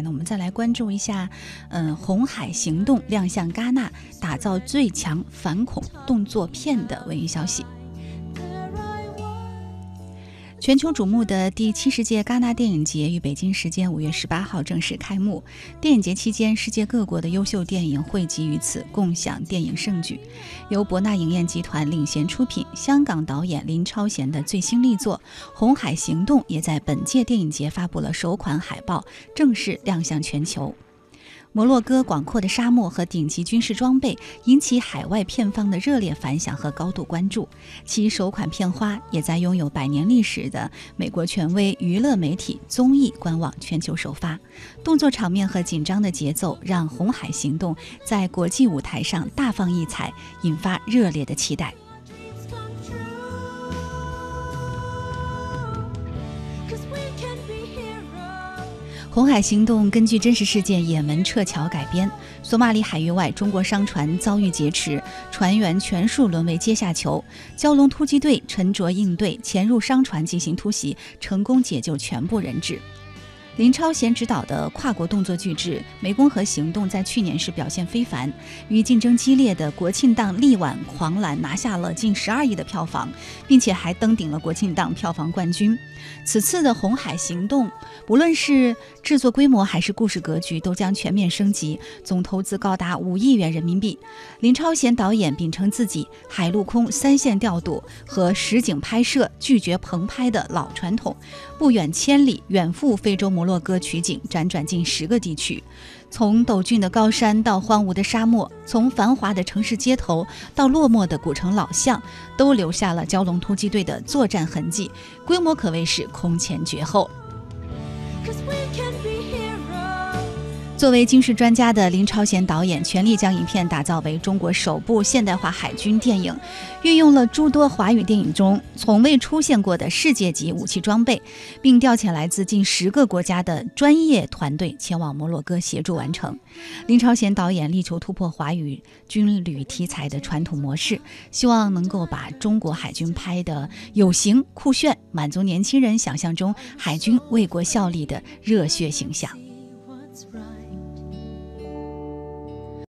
那，我们再来关注一下，嗯，红海行动亮相戛纳，打造最强反恐动作片的文娱消息。全球瞩目的第七十届戛纳电影节于北京时间五月十八号正式开幕。电影节期间，世界各国的优秀电影汇集于此，共享电影盛举。由博纳影业集团领衔出品，香港导演林超贤的最新力作《红海行动》也在本届电影节发布了首款海报，正式亮相全球。摩洛哥广阔的沙漠和顶级军事装备引起海外片方的热烈反响和高度关注。其首款片花也在拥有百年历史的美国权威娱乐媒体综艺官网全球首发。动作场面和紧张的节奏让《红海行动》在国际舞台上大放异彩，引发热烈的期待。《红海行动》根据真实事件也门撤侨改编。索马里海域外，中国商船遭遇劫持，船员全数沦为阶下囚。蛟龙突击队沉着应对，潜入商船进行突袭，成功解救全部人质。林超贤执导的跨国动作巨制《湄公河行动》在去年是表现非凡，与竞争激烈的国庆档力挽狂澜，拿下了近十二亿的票房，并且还登顶了国庆档票房冠军。此次的《红海行动》，不论是制作规模还是故事格局，都将全面升级，总投资高达五亿元人民币。林超贤导演秉承自己海陆空三线调度和实景拍摄、拒绝棚拍的老传统，不远千里远赴非洲摩。洛哥取景，辗转近十个地区，从陡峻的高山到荒芜的沙漠，从繁华的城市街头到落寞的古城老巷，都留下了蛟龙突击队的作战痕迹，规模可谓是空前绝后。作为军事专家的林超贤导演，全力将影片打造为中国首部现代化海军电影，运用了诸多华语电影中从未出现过的世界级武器装备，并调遣来自近十个国家的专业团队前往摩洛哥协助完成。林超贤导演力求突破华语军旅题材的传统模式，希望能够把中国海军拍得有型酷炫，满足年轻人想象中海军为国效力的热血形象。